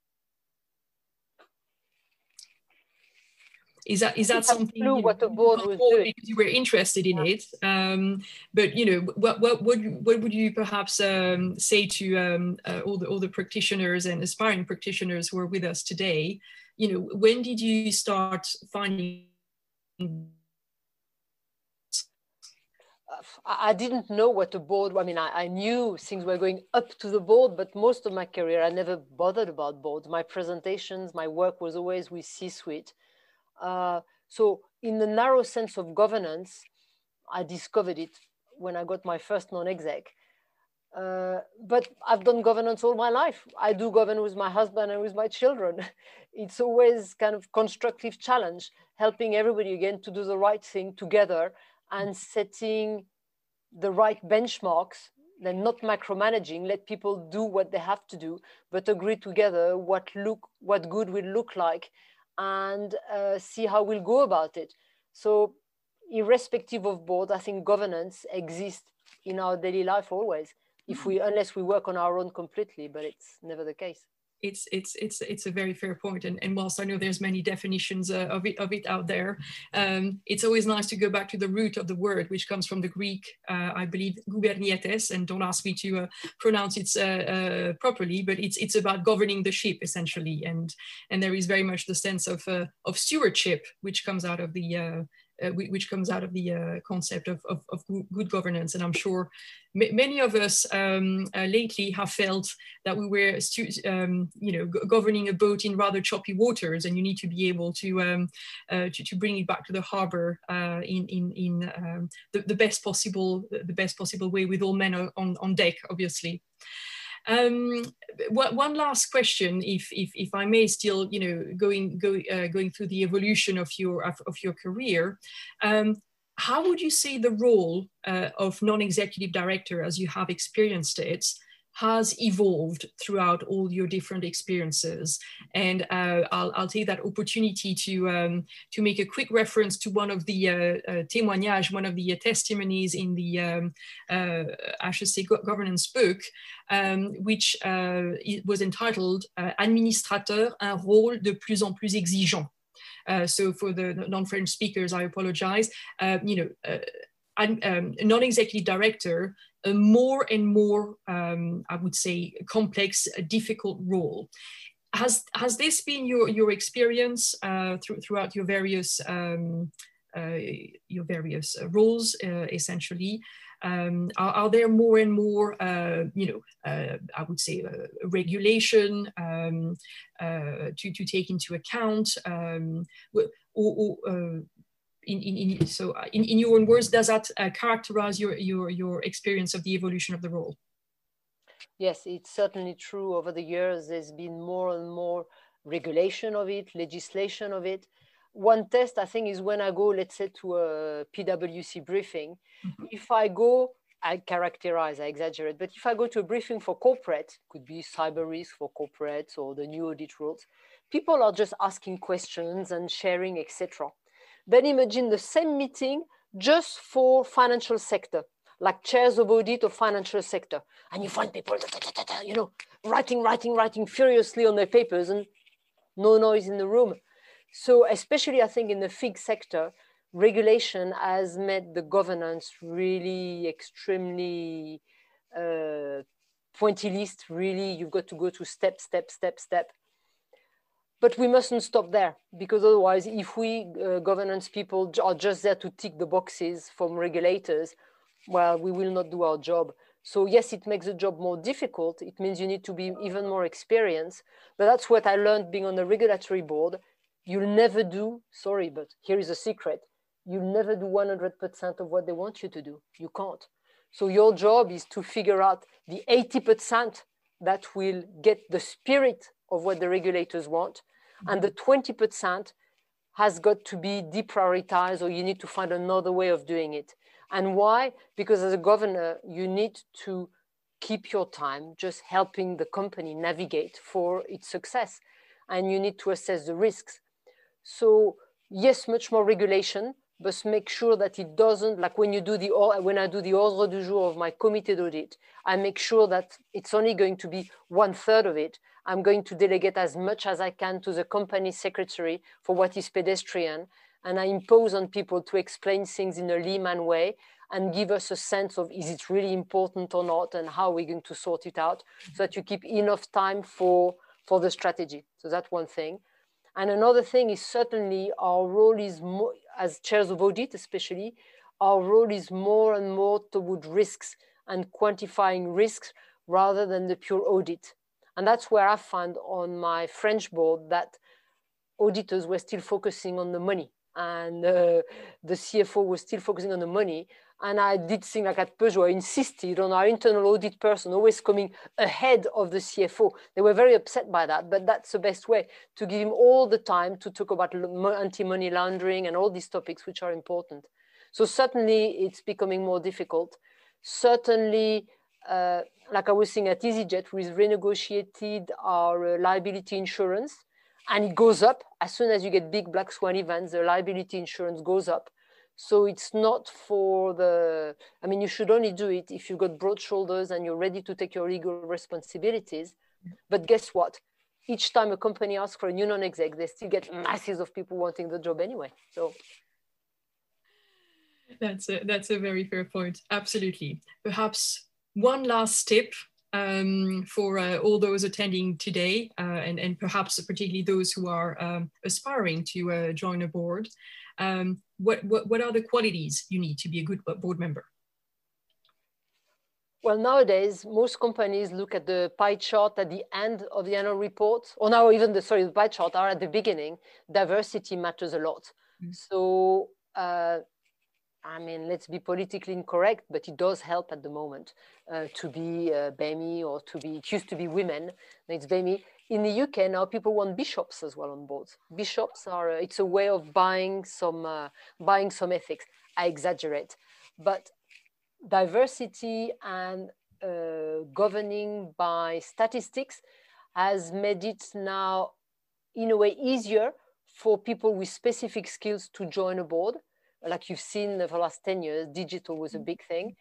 Is that is that something you, what the board was doing because you were interested in it? Um, but you know, what what what, what would you perhaps um, say to um, uh, all the all the practitioners and aspiring practitioners who are with us today? You know, when did you start finding? I didn't know what the board. I mean, I, I, knew things were going up to the board, but most of my career, I never bothered about boards. My presentations, my work was always with C-suite. Uh, so in the narrow sense of governance, I discovered it when I got my first non-exec. Uh, but I've done governance all my life. I do govern with my husband and with my children. It's always kind of constructive challenge, helping everybody again to do the right thing together and setting the right benchmarks, then not micromanaging, let people do what they have to do, but agree together what look what good will look like and uh, see how we'll go about it. So irrespective of board, I think governance exists in our daily life always, if we, unless we work on our own completely, but it's never the case it's it's it's it's a very fair point. And, and whilst i know there's many definitions uh, of it of it out there um, it's always nice to go back to the root of the word which comes from the greek uh, i believe gubernietes. And don't ask me to uh, pronounce it uh, uh, properly but it's it's about governing the ship essentially. And and there is very much the sense of uh, of stewardship which comes out of the uh, which comes out of the uh, concept of, of, of, good governance. And I'm sure many of us um, uh, lately have felt that we were, um, you know, governing a boat in rather choppy waters, and you need to be able to um, uh, to, to, bring it back to the harbor uh, in in, in um, the, the, best possible the best possible way with all men on, on deck, obviously. Um, one last question, if, if, if I may, still, you know, going go, uh, going through the evolution of your of, of your career. Um, how would you see the role uh, of non-executive director, as you have experienced it, has evolved throughout all your different experiences. And uh, I'll, I'll, take that opportunity to, um, to make a quick reference to one of the uh, uh, témoignages, one of the uh, testimonies in the um, uh, governance book, um, which uh, was entitled Administrateur, un rôle de plus en plus exigeant. so for the non-French speakers, I apologize. you know, um, non-executive director a more and more, um, I would say, complex, difficult role. Has, has this been your, your experience uh, through, throughout your various, um, uh, your various uh, roles, uh, essentially? Um, are, are, there more and more, uh, you know, uh, I would say, regulation um, to, to take into account? Um, or, or in, in, in, so uh, in, in your own words, does that uh, characterize your, your, your experience of the evolution of the role? Yes, it's certainly true. Over the years, there's been more and more regulation of it, legislation of it. One test, I think, is when I go, let's say, to a PwC briefing. Mm-hmm. If I go, I characterize, I exaggerate, but if I go to a briefing for corporate, could be cyber risk for corporates or the new audit rules, people are just asking questions and sharing, etc. Then imagine the same meeting just for financial sector, like chairs of audit of financial sector. And you find people, you know, writing, writing, writing furiously on their papers and no noise in the room. So especially I think in the FIG sector, regulation has made the governance really extremely uh, pointy list. Really, you've got to go to step, step, step, step. But we mustn't stop there because otherwise, if we uh, governance people are just there to tick the boxes from regulators, well, we will not do our job. So yes, it makes the job more difficult. It means you need to be even more experienced. But that's what I learned being on the regulatory board. You'll never do, sorry, but here is a secret. You'll never do 100% of what they want you to do. You can't. So your job is to figure out the 80% that will get the spirit of what the regulators want. And the 20% has got to be deprioritized or you need to find another way of doing it. And why? Because as a governor, you need to keep your time just helping the company navigate for its success. And you need to assess the risks. So yes, much more regulation, but make sure that it doesn't, like when you do the, when I do the ordre du jour of my committed audit, I make sure that it's only going to be one third of it. I'm going to delegate as much as I can to the company secretary for what is pedestrian. And I impose on people to explain things in a layman way and give us a sense of is it really important or not and how we're going to sort it out so that you keep enough time for, for the strategy. So that's one thing. And another thing is certainly our role is more, as chairs of audit especially, our role is more and more toward risks and quantifying risks rather than the pure audit. And that's where I found on my French board that auditors were still focusing on the money and uh, the CFO was still focusing on the money. And I did think like at Peugeot, I insisted on our internal audit person always coming ahead of the CFO. They were very upset by that, but that's the best way to give him all the time to talk about anti-money laundering and all these topics which are important. So certainly it's becoming more difficult. Certainly, uh, like I was saying at EasyJet, we've renegotiated our uh, liability insurance and it goes up as soon as you get big black swan events the liability insurance goes up so it's not for the i mean you should only do it if you've got broad shoulders and you're ready to take your legal responsibilities. But guess what? Each time a company asks for a new non-exec they still get masses of people wanting the job anyway. So that's a that's a very fair point. Absolutely. Perhaps one last tip um, for uh, all those attending today, uh, and, and perhaps particularly those who are um, aspiring to uh, join a board. Um, what, what, what are the qualities you need to be a good board member? Well, nowadays, most companies look at the pie chart at the end of the annual report, or now even the, sorry, the pie chart are at the beginning. Diversity matters a lot. Mm -hmm. So uh, I mean, let's be politically incorrect, but it does help at the moment uh, to be uh, BAME or to be, it used to be women, now it's BAME. In the UK now, people want bishops as well on boards. Bishops are, uh, it's a way of buying some, uh, buying some ethics. I exaggerate, but diversity and uh, governing by statistics has made it now, in a way, easier for people with specific skills to join a board like you've seen for the last 10 years, digital was a big thing.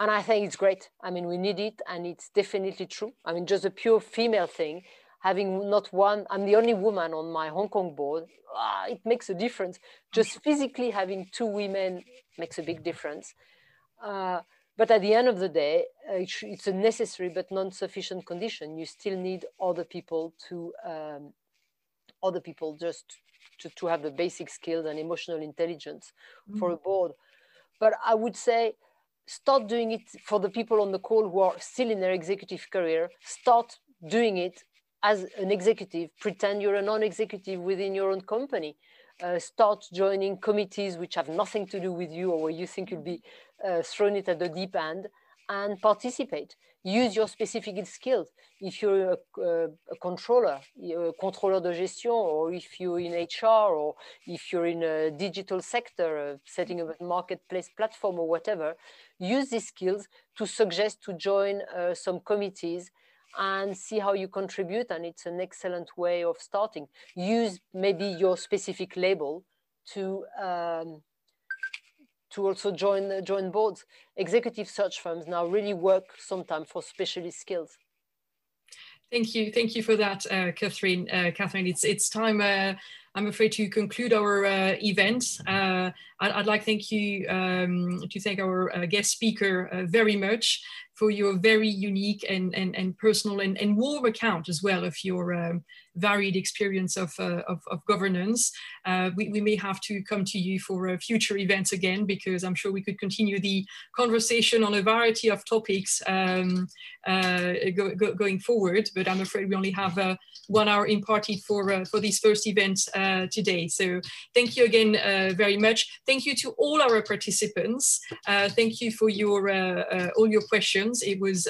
And I think it's great. I mean, we need it and it's definitely true. I mean, just a pure female thing, having not one, I'm the only woman on my Hong Kong board, ah, it makes a difference. Just physically having two women makes a big difference. Uh, but at the end of the day, uh, it's a necessary but non-sufficient condition. You still need other people to, um, other people just to, to have the basic skills and emotional intelligence mm. for a board. But I would say start doing it for the people on the call who are still in their executive career. Start doing it as an executive. Pretend you're a non-executive within your own company. Uh, start joining committees which have nothing to do with you or where you think you'll be uh, thrown it at the deep end and participate. Use your specific skills. If you're a, a, a controller, a controller de gestion, or if you're in HR, or if you're in a digital sector, uh, setting up a marketplace platform or whatever, use these skills to suggest to join uh, some committees and see how you contribute. And it's an excellent way of starting. Use maybe your specific label to um, to also join, join boards. Executive search firms now really work sometimes for specialist skills. Thank you. Thank you for that, uh, Catherine. Uh, Catherine, it's, it's time, uh, I'm afraid, to conclude our uh, event. Uh, I'd, I'd, like thank you um, to thank our uh, guest speaker very much for your very unique and, and, and personal and, and warm account as well of your um, varied experience of, uh, of, of, governance. Uh, we, we, may have to come to you for uh, future events again, because I'm sure we could continue the conversation on a variety of topics um, uh, go, go, going forward, but I'm afraid we only have uh, one hour imparted for, uh, for this first event today. So thank you again very much. Thank you to all our participants. thank you for your all your questions. It was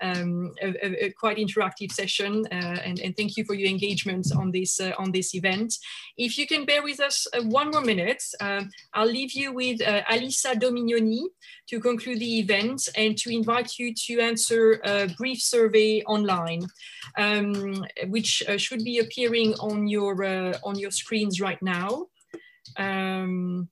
um, a, a, quite interactive session, and, and thank you for your engagement on this uh, on this event. If you can bear with us uh, one more minute, um, I'll leave you with uh, Alisa Dominioni to conclude the event and to invite you to answer a brief survey online, um, which uh, should be appearing on your uh, on your screens right now. Um,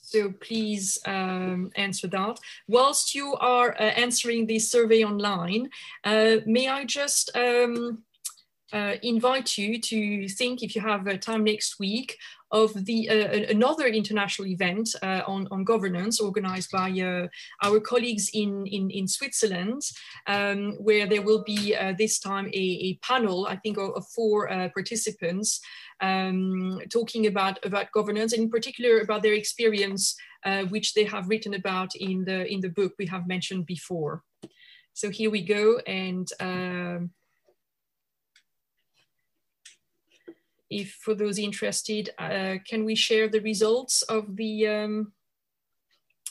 So please um, answer that. Whilst you are uh, answering this survey online, uh, may I just um, uh, invite you to think, if you have uh, time next week, of the uh, another international event uh, on, on governance organized by uh, our colleagues in, in, in Switzerland, um, where there will be this time a, a, panel, I think, of, of four participants um, talking about, about governance and in particular about their experience, uh, which they have written about in the, in the book we have mentioned before. So here we go. And um, if for those interested, uh, can we share the results of the, um,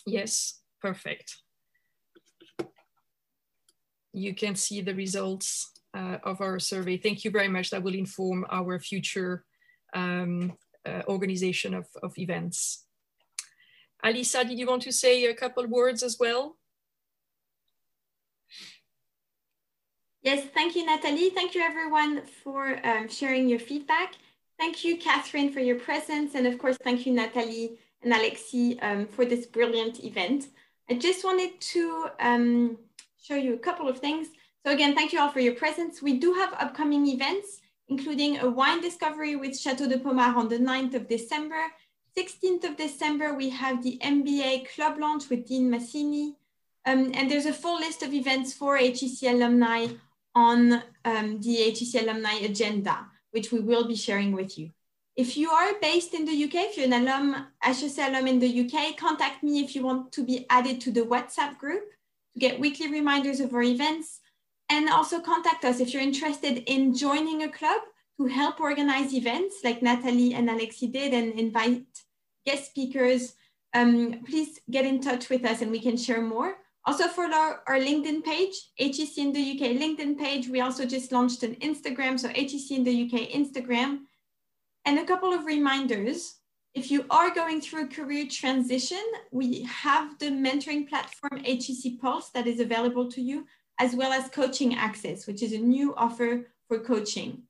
yes, perfect. You can see the results uh, of our survey. Thank you very much. That will inform our future um, uh, organization of, of events. Alisa, did you want to say a couple words as well? Yes, thank you, Natalie. Thank you, everyone, for um, sharing your feedback. Thank you, Catherine, for your presence. And of course, thank you, Natalie and Alexi, um, for this brilliant event. I just wanted to um, show you a couple of things. So again, thank you all for your presence. We do have upcoming events, including a wine discovery with Chateau de Pommard on the 9th of December. 16th of December, we have the MBA club launch with Dean Masini. Um, and there's a full list of events for HEC alumni on um, the HEC alumni agenda, which we will be sharing with you. If you are based in the UK, if you're an alum, HEC alum in the UK, contact me if you want to be added to the WhatsApp group to get weekly reminders of our events. And also contact us if you're interested in joining a club to help organize events like Natalie and Alexi did and invite guest speakers. Um, please get in touch with us and we can share more. Also for our, our LinkedIn page, HEC in the UK LinkedIn page, we also just launched an Instagram, so HEC in the UK Instagram. And a couple of reminders. If you are going through a career transition, we have the mentoring platform HEC Pulse that is available to you, as well as coaching access, which is a new offer for coaching.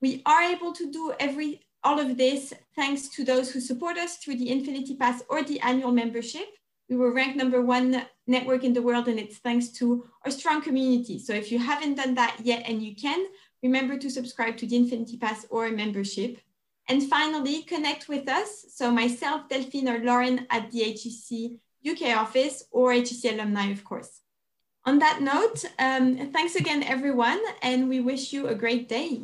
We are able to do every all of this thanks to those who support us through the Infinity Pass or the annual membership. We were ranked number one network in the world, and it's thanks to our strong community. So if you haven't done that yet and you can, remember to subscribe to the Infinity Pass or membership. And finally, connect with us. So myself, Delphine or Lauren at the HEC UK office or HEC alumni, of course. On that note, um, thanks again, everyone, and we wish you a great day.